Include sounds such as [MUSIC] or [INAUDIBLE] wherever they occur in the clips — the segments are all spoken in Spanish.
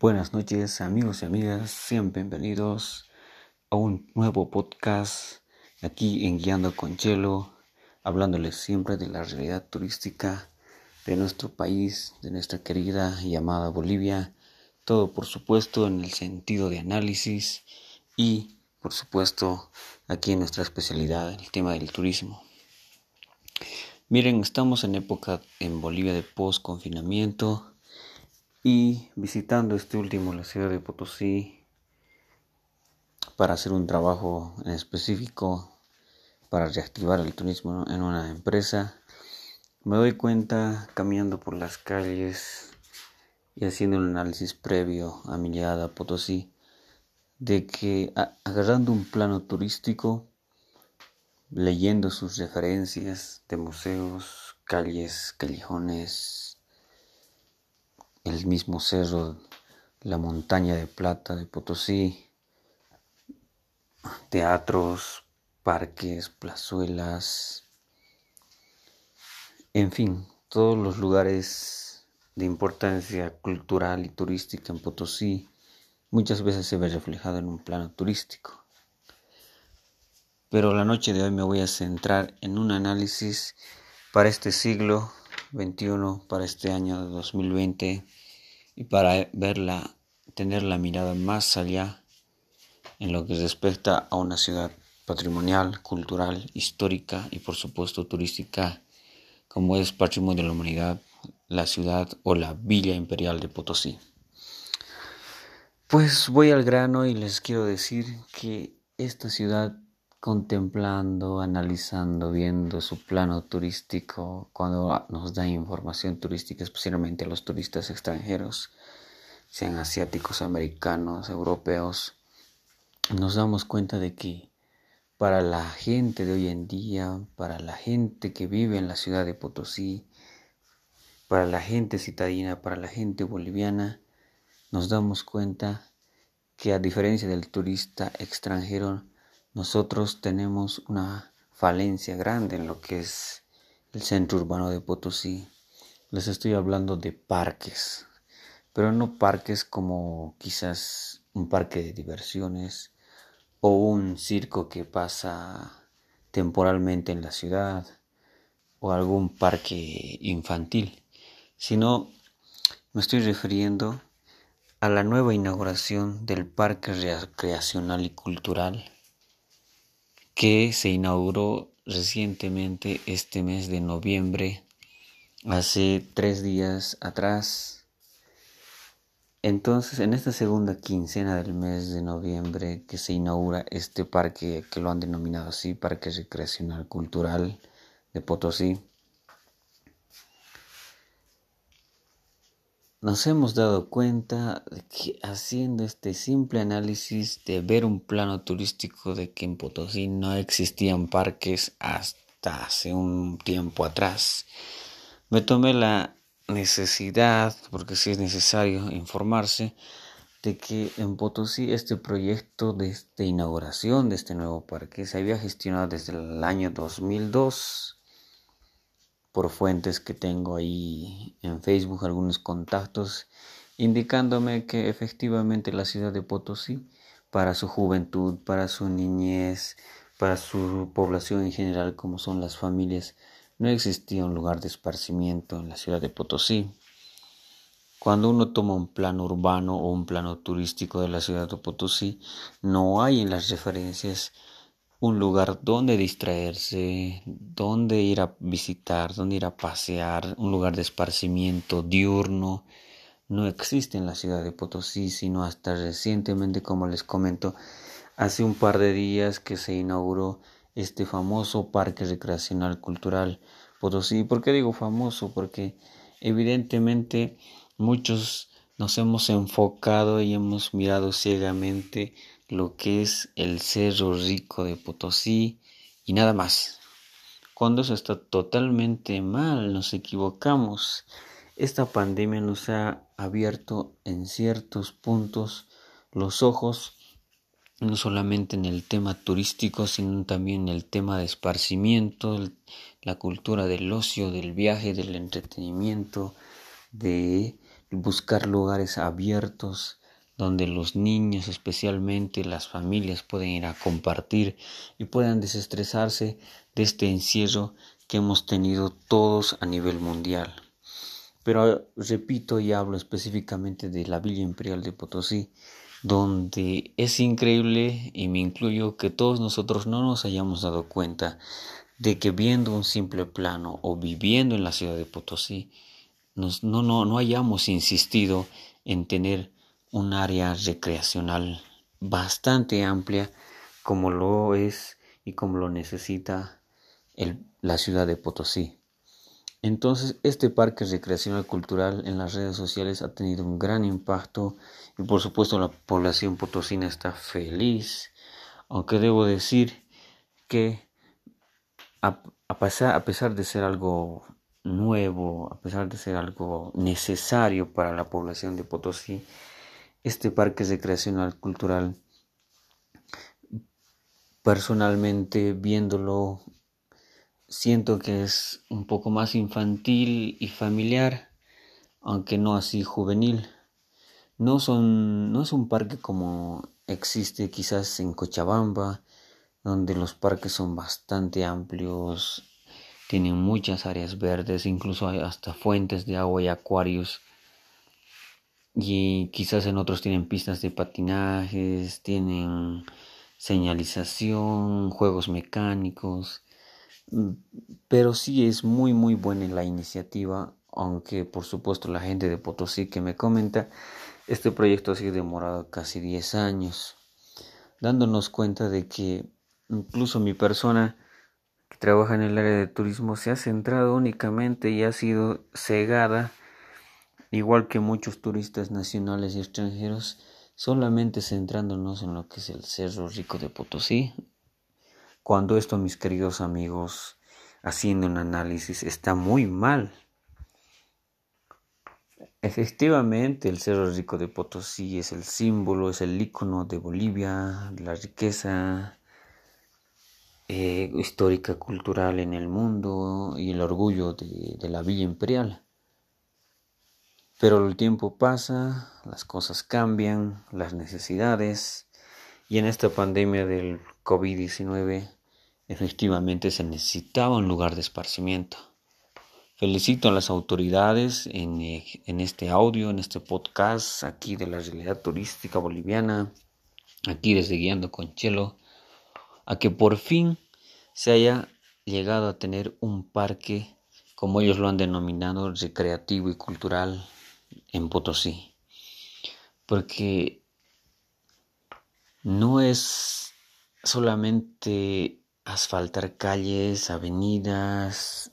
Buenas noches amigos y amigas, sean bienvenidos a un nuevo podcast aquí en Guiando con Chelo, hablándoles siempre de la realidad turística de nuestro país, de nuestra querida y amada Bolivia, todo por supuesto en el sentido de análisis y por supuesto aquí en nuestra especialidad, el tema del turismo. Miren, estamos en época en Bolivia de post confinamiento y visitando este último la ciudad de Potosí para hacer un trabajo específico para reactivar el turismo en una empresa, me doy cuenta caminando por las calles y haciendo un análisis previo a mi llegada a Potosí de que agarrando un plano turístico, leyendo sus referencias de museos, calles, callejones, el mismo cerro, la montaña de plata de Potosí, teatros, parques, plazuelas, en fin, todos los lugares de importancia cultural y turística en Potosí muchas veces se ve reflejado en un plano turístico. Pero la noche de hoy me voy a centrar en un análisis para este siglo XXI, para este año de 2020 y para verla, tener la mirada más allá en lo que respecta a una ciudad patrimonial, cultural, histórica y por supuesto turística como es Patrimonio de la Humanidad, la ciudad o la Villa Imperial de Potosí. Pues voy al grano y les quiero decir que esta ciudad contemplando, analizando, viendo su plano turístico, cuando nos da información turística, especialmente a los turistas extranjeros, sean asiáticos, americanos, europeos, nos damos cuenta de que para la gente de hoy en día, para la gente que vive en la ciudad de Potosí, para la gente citadina, para la gente boliviana, nos damos cuenta que a diferencia del turista extranjero, nosotros tenemos una falencia grande en lo que es el centro urbano de Potosí. Les estoy hablando de parques, pero no parques como quizás un parque de diversiones o un circo que pasa temporalmente en la ciudad o algún parque infantil, sino me estoy refiriendo a la nueva inauguración del Parque Recreacional y Cultural que se inauguró recientemente este mes de noviembre, hace tres días atrás. Entonces, en esta segunda quincena del mes de noviembre que se inaugura este parque que lo han denominado así, Parque Recreacional Cultural de Potosí, nos hemos dado cuenta de que haciendo este simple análisis de ver un plano turístico de que en Potosí no existían parques hasta hace un tiempo atrás, me tomé la necesidad, porque sí es necesario informarse, de que en Potosí este proyecto de, inauguración de este nuevo parque se había gestionado desde el año 2002 por fuentes que tengo ahí en Facebook, algunos contactos, indicándome que efectivamente la ciudad de Potosí, para su juventud, para su niñez, para su población en general, como son las familias, no existía un lugar de esparcimiento en la ciudad de Potosí. Cuando uno toma un plano urbano o un plano turístico de la ciudad de Potosí, no hay en las referencias un lugar donde distraerse, donde ir a visitar, donde ir a pasear, un lugar de esparcimiento diurno, no existe en la ciudad de Potosí, sino hasta recientemente, como les comento, hace un par de días que se inauguró este famoso Parque Recreacional Cultural Potosí. ¿Por qué digo famoso? Porque evidentemente muchos nos hemos enfocado y hemos mirado ciegamente lo que es el Cerro Rico de Potosí y nada más. Cuando eso está totalmente mal, nos equivocamos. Esta pandemia nos ha abierto en ciertos puntos los ojos, no solamente en el tema turístico, sino también en el tema de esparcimiento, la cultura del ocio, del viaje, del entretenimiento, de buscar lugares abiertos donde los niños, especialmente las familias, pueden ir a compartir y puedan desestresarse de este encierro que hemos tenido todos a nivel mundial. Pero repito y hablo específicamente de la Villa Imperial de Potosí, donde es increíble, y me incluyo, que todos nosotros no nos hayamos dado cuenta de que viendo un simple plano o viviendo en la ciudad de Potosí, no, no, no hayamos insistido en tener un área recreacional bastante amplia como lo es y como lo necesita la ciudad de Potosí. Entonces, este parque recreacional cultural en las redes sociales ha tenido un gran impacto y por supuesto la población potosina está feliz, aunque debo decir que a pesar de ser algo nuevo, a pesar de ser algo necesario para la población de Potosí, este parque recreacional cultural, personalmente viéndolo, siento que es un poco más infantil y familiar, aunque no así juvenil. No, son, no es un parque como existe quizás en Cochabamba, donde los parques son bastante amplios, tienen muchas áreas verdes, incluso hay hasta fuentes de agua y acuarios. Y quizás en otros tienen pistas de patinajes, tienen señalización, juegos mecánicos. Mm, pero sí es muy muy buena la iniciativa, aunque por supuesto la gente de Potosí que me comenta, este proyecto ha sido demorado casi 10 años, dándonos cuenta de que incluso mi persona que trabaja en el área de turismo se ha centrado únicamente y ha sido cegada, igual que muchos turistas nacionales y extranjeros, solamente centrándonos en lo que es el Cerro Rico de Potosí. Cuando esto, mis queridos amigos, haciendo un análisis, está muy mal. Efectivamente, el Cerro Rico de Potosí es el símbolo, es el icono de Bolivia, la riqueza, eh, histórica, cultural en el mundo y el orgullo de, de la Villa Imperial. Pero el tiempo pasa, las cosas cambian, las necesidades, y en esta pandemia del COVID-19 efectivamente se necesitaba un lugar de esparcimiento. Felicito a las autoridades en, este audio, en este podcast aquí de la realidad turística boliviana, aquí desde Guiando con Chelo, a que por fin se haya llegado a tener un parque, como ellos lo han denominado, recreativo y cultural en Potosí. Porque no es solamente asfaltar calles, avenidas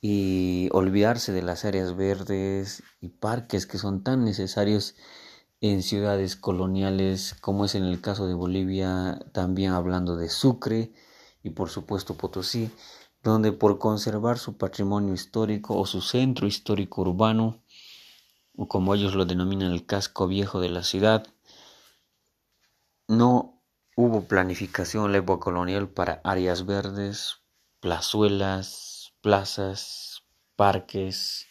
y olvidarse de las áreas verdes y parques que son tan necesarios en ciudades coloniales como es en el caso de Bolivia, también hablando de Sucre y por supuesto Potosí, donde por conservar su patrimonio histórico o su centro histórico urbano, o como ellos lo denominan el casco viejo de la ciudad, no hubo planificación en la época colonial para áreas verdes, plazuelas, plazas, parques,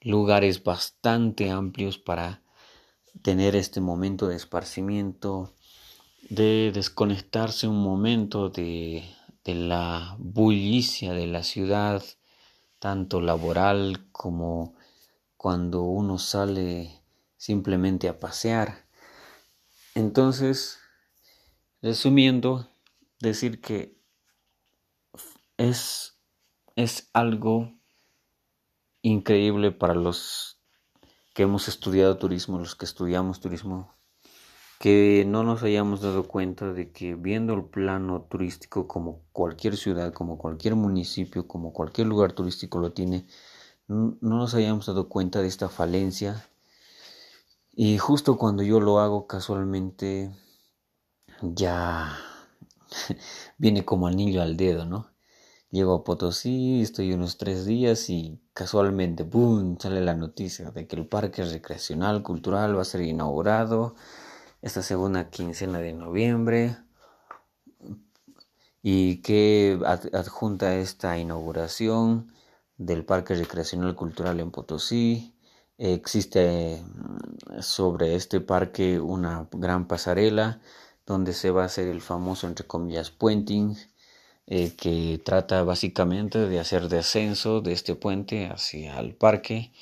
lugares bastante amplios para tener este momento de esparcimiento, de desconectarse un momento de, de la bullicia de la ciudad, tanto laboral como cuando uno sale simplemente a pasear. Entonces, resumiendo, decir que es, es algo increíble para los que hemos estudiado turismo, los que estudiamos turismo, que no nos hayamos dado cuenta de que viendo el plano turístico como cualquier ciudad, como cualquier municipio, como cualquier lugar turístico lo tiene, no nos hayamos dado cuenta de esta falencia. Y justo cuando yo lo hago casualmente, ya [LAUGHS] viene como anillo al dedo, ¿no? Llego a Potosí, estoy unos tres días y casualmente, ¡boom!, sale la noticia de que el parque recreacional cultural va a ser inaugurado esta segunda quincena de noviembre y que adjunta esta inauguración del Parque Recreacional Cultural en Potosí Existe mm, sobre este parque una gran pasarela donde se va a hacer el famoso, entre comillas, puenting, eh, que trata básicamente de hacer descenso de este puente hacia el parque.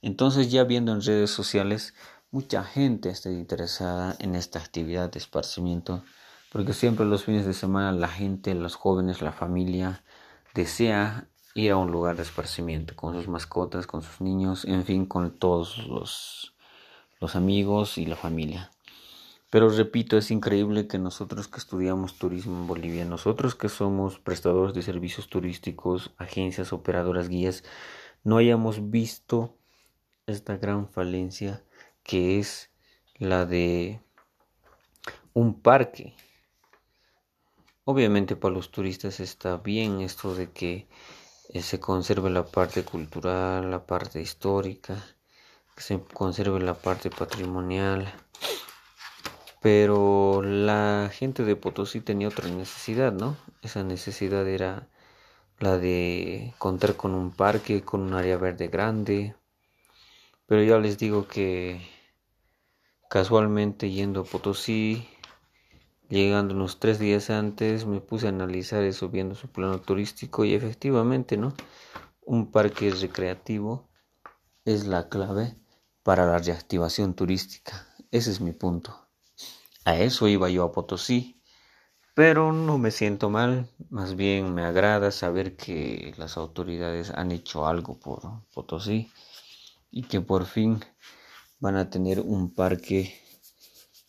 Entonces ya viendo en redes sociales, mucha gente está interesada en esta actividad de esparcimiento, porque siempre los fines de semana la gente, los jóvenes, la familia desea ir a un lugar de esparcimiento con sus mascotas, con sus niños, en fin, con todos los, los amigos y la familia. Pero repito, es increíble que nosotros que estudiamos turismo en Bolivia, nosotros que somos prestadores de servicios turísticos, agencias, operadoras, guías, no hayamos visto esta gran falencia que es la de un parque. Obviamente para los turistas está bien esto de que se conserve la parte cultural, la parte histórica, que se conserve la parte patrimonial pero la gente de Potosí tenía otra necesidad, ¿no? Esa necesidad era la de contar con un parque, con un área verde grande. Pero ya les digo que casualmente yendo a Potosí, llegando unos tres días antes, me puse a analizar eso viendo su plano turístico y efectivamente, ¿no? Un parque recreativo es la clave para la reactivación turística. Ese es mi punto. A eso iba yo a Potosí, pero no me siento mal, más bien me agrada saber que las autoridades han hecho algo por Potosí y que por fin van a tener un parque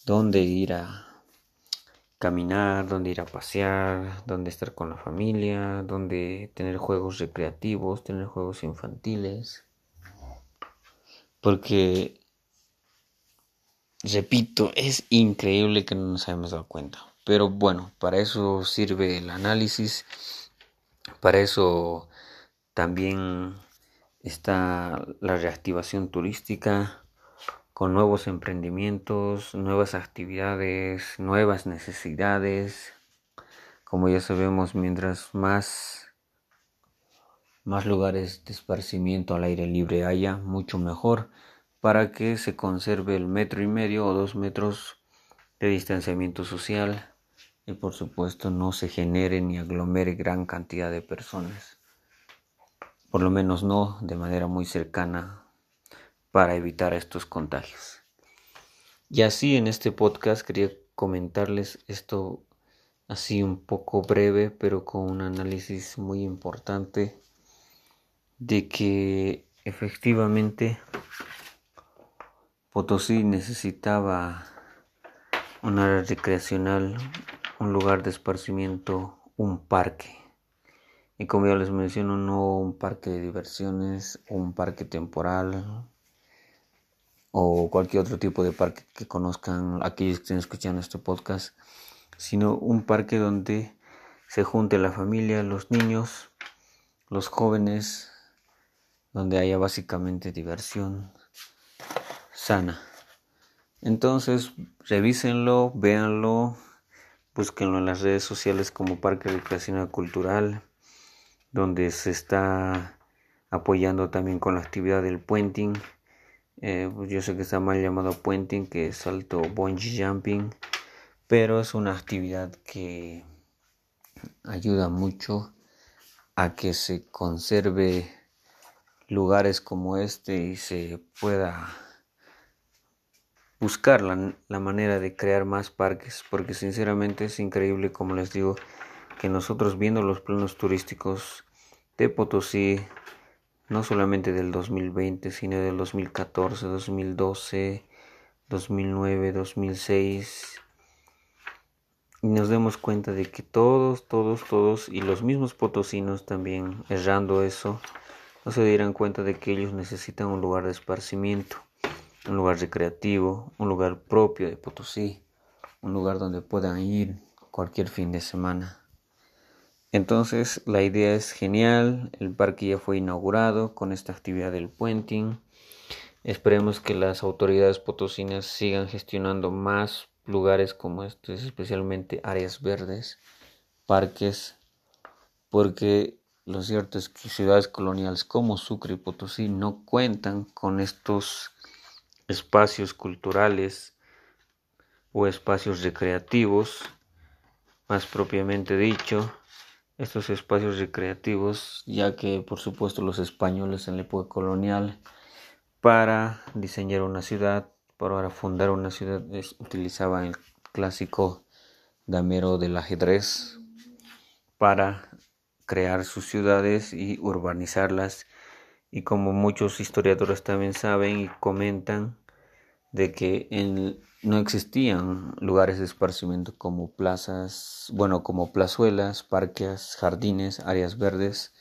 donde ir a caminar, donde ir a pasear, donde estar con la familia, donde tener juegos recreativos, tener juegos infantiles. Porque Repito, es increíble que no nos hayamos dado cuenta. Pero bueno, para eso sirve el análisis. Para eso también está la reactivación turística con nuevos emprendimientos, nuevas actividades, nuevas necesidades. Como ya sabemos, mientras más más lugares de esparcimiento al aire libre haya, mucho mejor para que se conserve el metro y medio o dos metros de distanciamiento social y por supuesto no se genere ni aglomere gran cantidad de personas, por lo menos no de manera muy cercana para evitar estos contagios. Y así en este podcast quería comentarles esto así un poco breve, pero con un análisis muy importante de que efectivamente Potosí necesitaba un área recreacional, un lugar de esparcimiento, un parque. Y como ya les menciono, no un parque de diversiones, un parque temporal o cualquier otro tipo de parque que conozcan aquellos que estén escuchando este podcast, sino un parque donde se junte la familia, los niños, los jóvenes, donde haya básicamente diversión, sana. Entonces, revísenlo, véanlo, búsquenlo en las redes sociales como Parque Recreacional Cultural, donde se está apoyando también con la actividad del puenting. Eh, pues yo sé que está mal llamado puenting, que es salto bungee jumping, pero es una actividad que ayuda mucho a que se conserve lugares como este y se pueda buscar la, manera de crear más parques, porque sinceramente es increíble, como les digo, que nosotros viendo los planos turísticos de Potosí, no solamente del 2020, sino del 2014, 2012, 2009, 2006, y nos demos cuenta de que todos, todos, todos, y los mismos potosinos también, errando eso, no se dieran cuenta de que ellos necesitan un lugar de esparcimiento un lugar recreativo, un lugar propio de Potosí, un lugar donde puedan ir cualquier fin de semana. Entonces la idea es genial, el parque ya fue inaugurado con esta actividad del puenting. Esperemos que las autoridades potosinas sigan gestionando más lugares como estos, especialmente áreas verdes, parques, porque lo cierto es que ciudades coloniales como Sucre y Potosí no cuentan con estos espacios culturales o espacios recreativos, más propiamente dicho, estos espacios recreativos, ya que por supuesto los españoles en la época colonial para diseñar una ciudad, para fundar una ciudad utilizaban el clásico damero del ajedrez para crear sus ciudades y urbanizarlas. Y como muchos historiadores también saben y comentan de que no existían lugares de esparcimiento como plazas, bueno, como plazuelas, parques, jardines, áreas verdes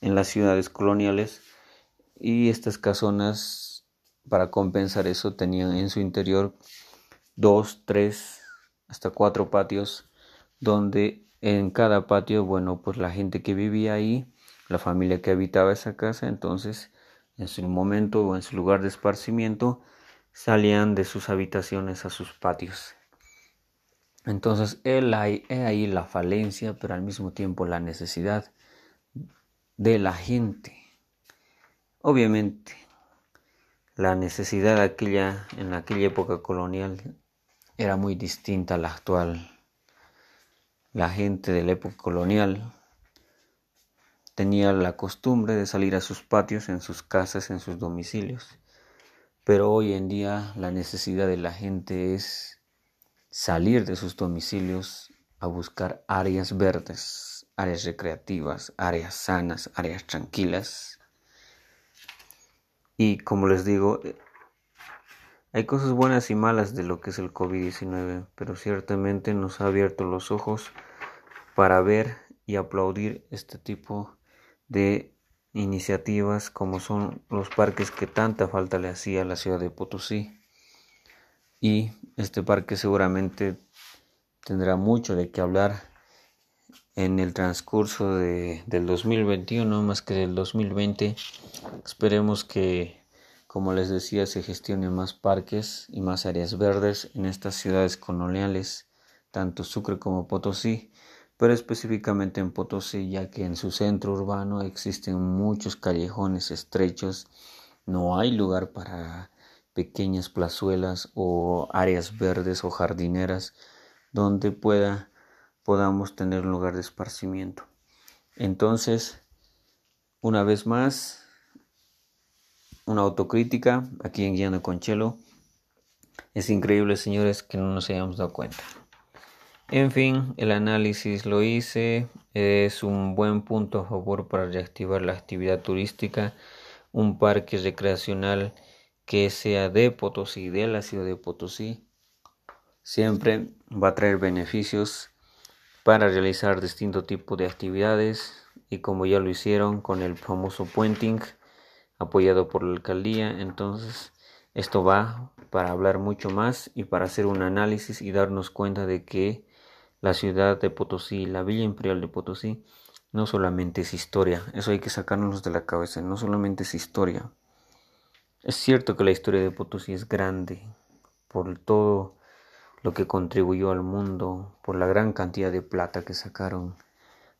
en las ciudades coloniales. Y estas casonas para compensar eso tenían en su interior dos, tres, hasta cuatro patios donde en cada patio, bueno, pues la gente que vivía ahí, la familia que habitaba esa casa, entonces en su momento o en su lugar de esparcimiento, salían de sus habitaciones a sus patios. Entonces, él hay, ahí la falencia, pero al mismo tiempo la necesidad de la gente. Obviamente, la necesidad aquella, en aquella época colonial era muy distinta a la actual. La gente de la época colonial tenía la costumbre de salir a sus patios, en sus casas, en sus domicilios. Pero hoy en día la necesidad de la gente es salir de sus domicilios a buscar áreas verdes, áreas recreativas, áreas sanas, áreas tranquilas. Y como les digo, hay cosas buenas y malas de lo que es el COVID-19, pero ciertamente nos ha abierto los ojos para ver y aplaudir este tipo de iniciativas como son los parques que tanta falta le hacía a la ciudad de Potosí. Y este parque seguramente tendrá mucho de qué hablar en el transcurso de, del 2021 más que del 2020. Esperemos que como les decía, se gestionen más parques y más áreas verdes en estas ciudades coloniales, tanto Sucre como Potosí, pero específicamente en Potosí, ya que en su centro urbano existen muchos callejones estrechos, no hay lugar para pequeñas plazuelas o áreas verdes o jardineras donde pueda podamos tener un lugar de esparcimiento. Entonces, una vez más, una autocrítica aquí en Guiando con Chelo. Es increíble, señores, que no nos hayamos dado cuenta. En fin, el análisis lo hice. Es un buen punto a favor para reactivar la actividad turística. Un parque recreacional que sea de Potosí, de la ciudad de Potosí, siempre va a traer beneficios para realizar distinto tipo de actividades y como ya lo hicieron con el famoso puenting apoyado por la alcaldía. Entonces, esto va para hablar mucho más y para hacer un análisis y darnos cuenta de que la ciudad de Potosí, la Villa Imperial de Potosí, no solamente es historia, eso hay que sacarnos de la cabeza, no solamente es historia. Es cierto que la historia de Potosí es grande por todo lo que contribuyó al mundo, por la gran cantidad de plata que sacaron.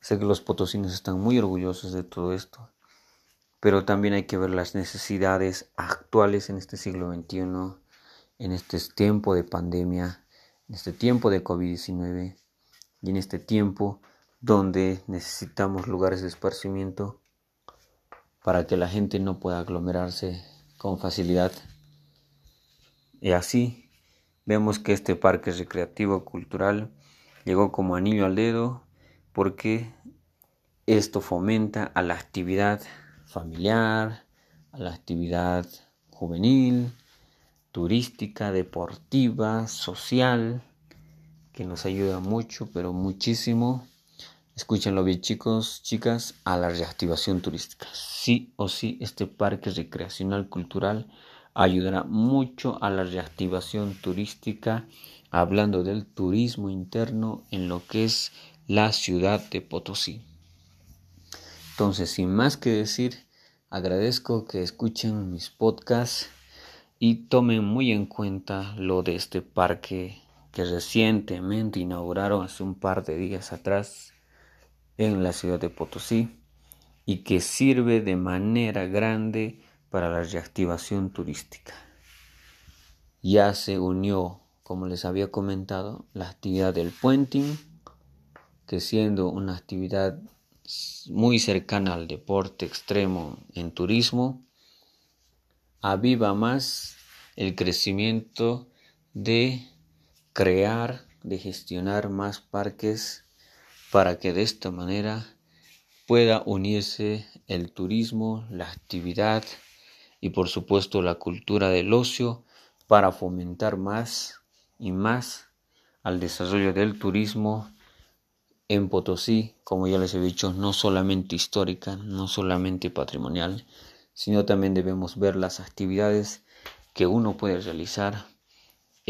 Sé que los potosinos están muy orgullosos de todo esto pero también hay que ver las necesidades actuales en este siglo XXI, en este tiempo de pandemia, en este tiempo de COVID-19 y en este tiempo donde necesitamos lugares de esparcimiento para que la gente no pueda aglomerarse con facilidad. Y así vemos que este parque recreativo cultural llegó como anillo al dedo porque esto fomenta a la actividad familiar, a la actividad juvenil, turística, deportiva, social, que nos ayuda mucho, pero muchísimo. Escúchenlo bien chicos, chicas, a la reactivación turística. Sí o sí, este parque recreacional cultural ayudará mucho a la reactivación turística, hablando del turismo interno en lo que es la ciudad de Potosí. Entonces, sin más que decir, agradezco que escuchen mis podcasts y tomen muy en cuenta lo de este parque que recientemente inauguraron hace un par de días atrás en la ciudad de Potosí. y que sirve de manera grande para la reactivación turística. Ya se unió, como les había comentado, la actividad del puenting, que siendo una actividad muy cercana al deporte extremo en turismo, aviva más el crecimiento de crear, de gestionar más parques para que de esta manera pueda unirse el turismo, la actividad y por supuesto la cultura del ocio para fomentar más y más al desarrollo del turismo en Potosí, como ya les he dicho, no solamente histórica, no solamente patrimonial, sino también debemos ver las actividades que uno puede realizar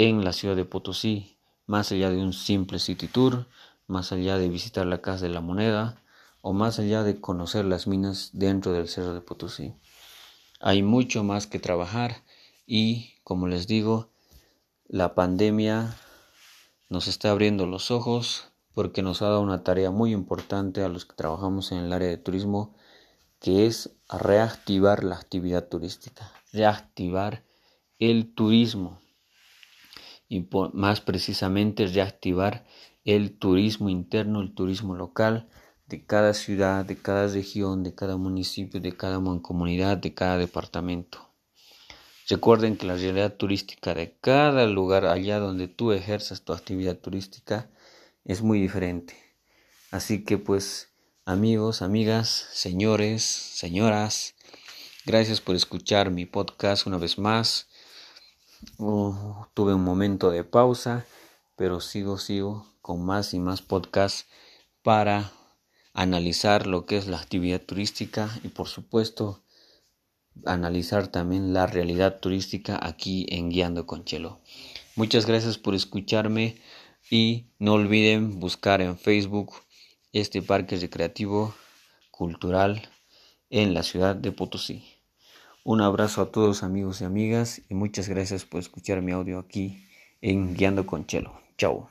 en la ciudad de Potosí, más allá de un simple city tour, más allá de visitar la Casa de la Moneda o más allá de conocer las minas dentro del Cerro de Potosí. Hay mucho más que trabajar y, como les digo, la pandemia nos está abriendo los ojos porque nos ha dado una tarea muy importante a los que trabajamos en el área de turismo, que es reactivar la actividad turística, reactivar el turismo y más precisamente reactivar el turismo interno, el turismo local de cada ciudad, de cada región, de cada municipio, de cada comunidad, de cada departamento. Recuerden que la realidad turística de cada lugar allá donde tú ejerzas tu actividad turística es muy diferente. Así que pues amigos, amigas, señores, señoras, gracias por escuchar mi podcast una vez más. Tuve un momento de pausa, pero sigo, sigo con más y más podcasts para analizar lo que es la actividad turística y por supuesto analizar también la realidad turística aquí en Guiando con Chelo. Muchas gracias por escucharme. Y no olviden buscar en Facebook este parque recreativo cultural en la ciudad de Potosí. Un abrazo a todos amigos y amigas y muchas gracias por escuchar mi audio aquí en Guiando con Chelo. Chao.